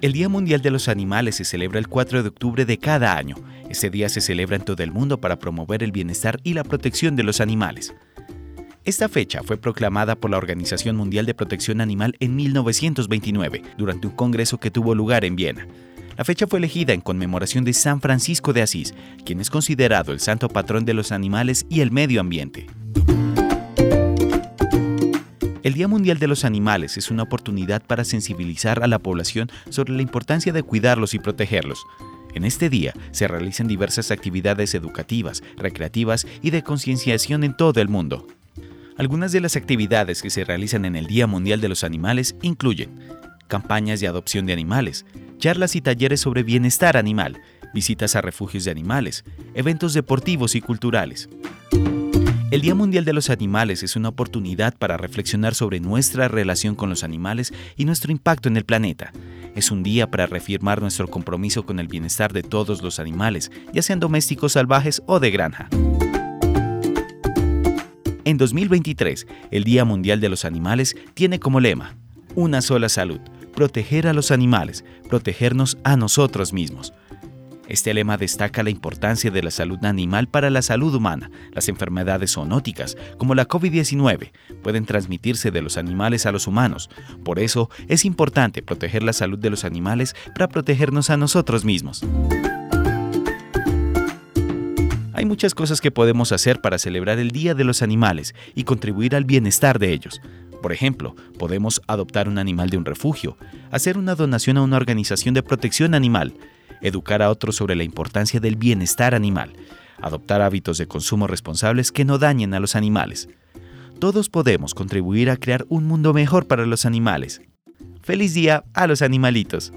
El Día Mundial de los Animales se celebra el 4 de octubre de cada año. Ese día se celebra en todo el mundo para promover el bienestar y la protección de los animales. Esta fecha fue proclamada por la Organización Mundial de Protección Animal en 1929, durante un congreso que tuvo lugar en Viena. La fecha fue elegida en conmemoración de San Francisco de Asís, quien es considerado el santo patrón de los animales y el medio ambiente. El Día Mundial de los Animales es una oportunidad para sensibilizar a la población sobre la importancia de cuidarlos y protegerlos. En este día se realizan diversas actividades educativas, recreativas y de concienciación en todo el mundo. Algunas de las actividades que se realizan en el Día Mundial de los Animales incluyen campañas de adopción de animales, charlas y talleres sobre bienestar animal, visitas a refugios de animales, eventos deportivos y culturales. El Día Mundial de los Animales es una oportunidad para reflexionar sobre nuestra relación con los animales y nuestro impacto en el planeta. Es un día para reafirmar nuestro compromiso con el bienestar de todos los animales, ya sean domésticos salvajes o de granja. En 2023, el Día Mundial de los Animales tiene como lema, Una sola salud, proteger a los animales, protegernos a nosotros mismos. Este lema destaca la importancia de la salud animal para la salud humana. Las enfermedades zoonóticas, como la COVID-19, pueden transmitirse de los animales a los humanos. Por eso es importante proteger la salud de los animales para protegernos a nosotros mismos. Hay muchas cosas que podemos hacer para celebrar el Día de los Animales y contribuir al bienestar de ellos. Por ejemplo, podemos adoptar un animal de un refugio, hacer una donación a una organización de protección animal, educar a otros sobre la importancia del bienestar animal, adoptar hábitos de consumo responsables que no dañen a los animales. Todos podemos contribuir a crear un mundo mejor para los animales. ¡Feliz día a los animalitos!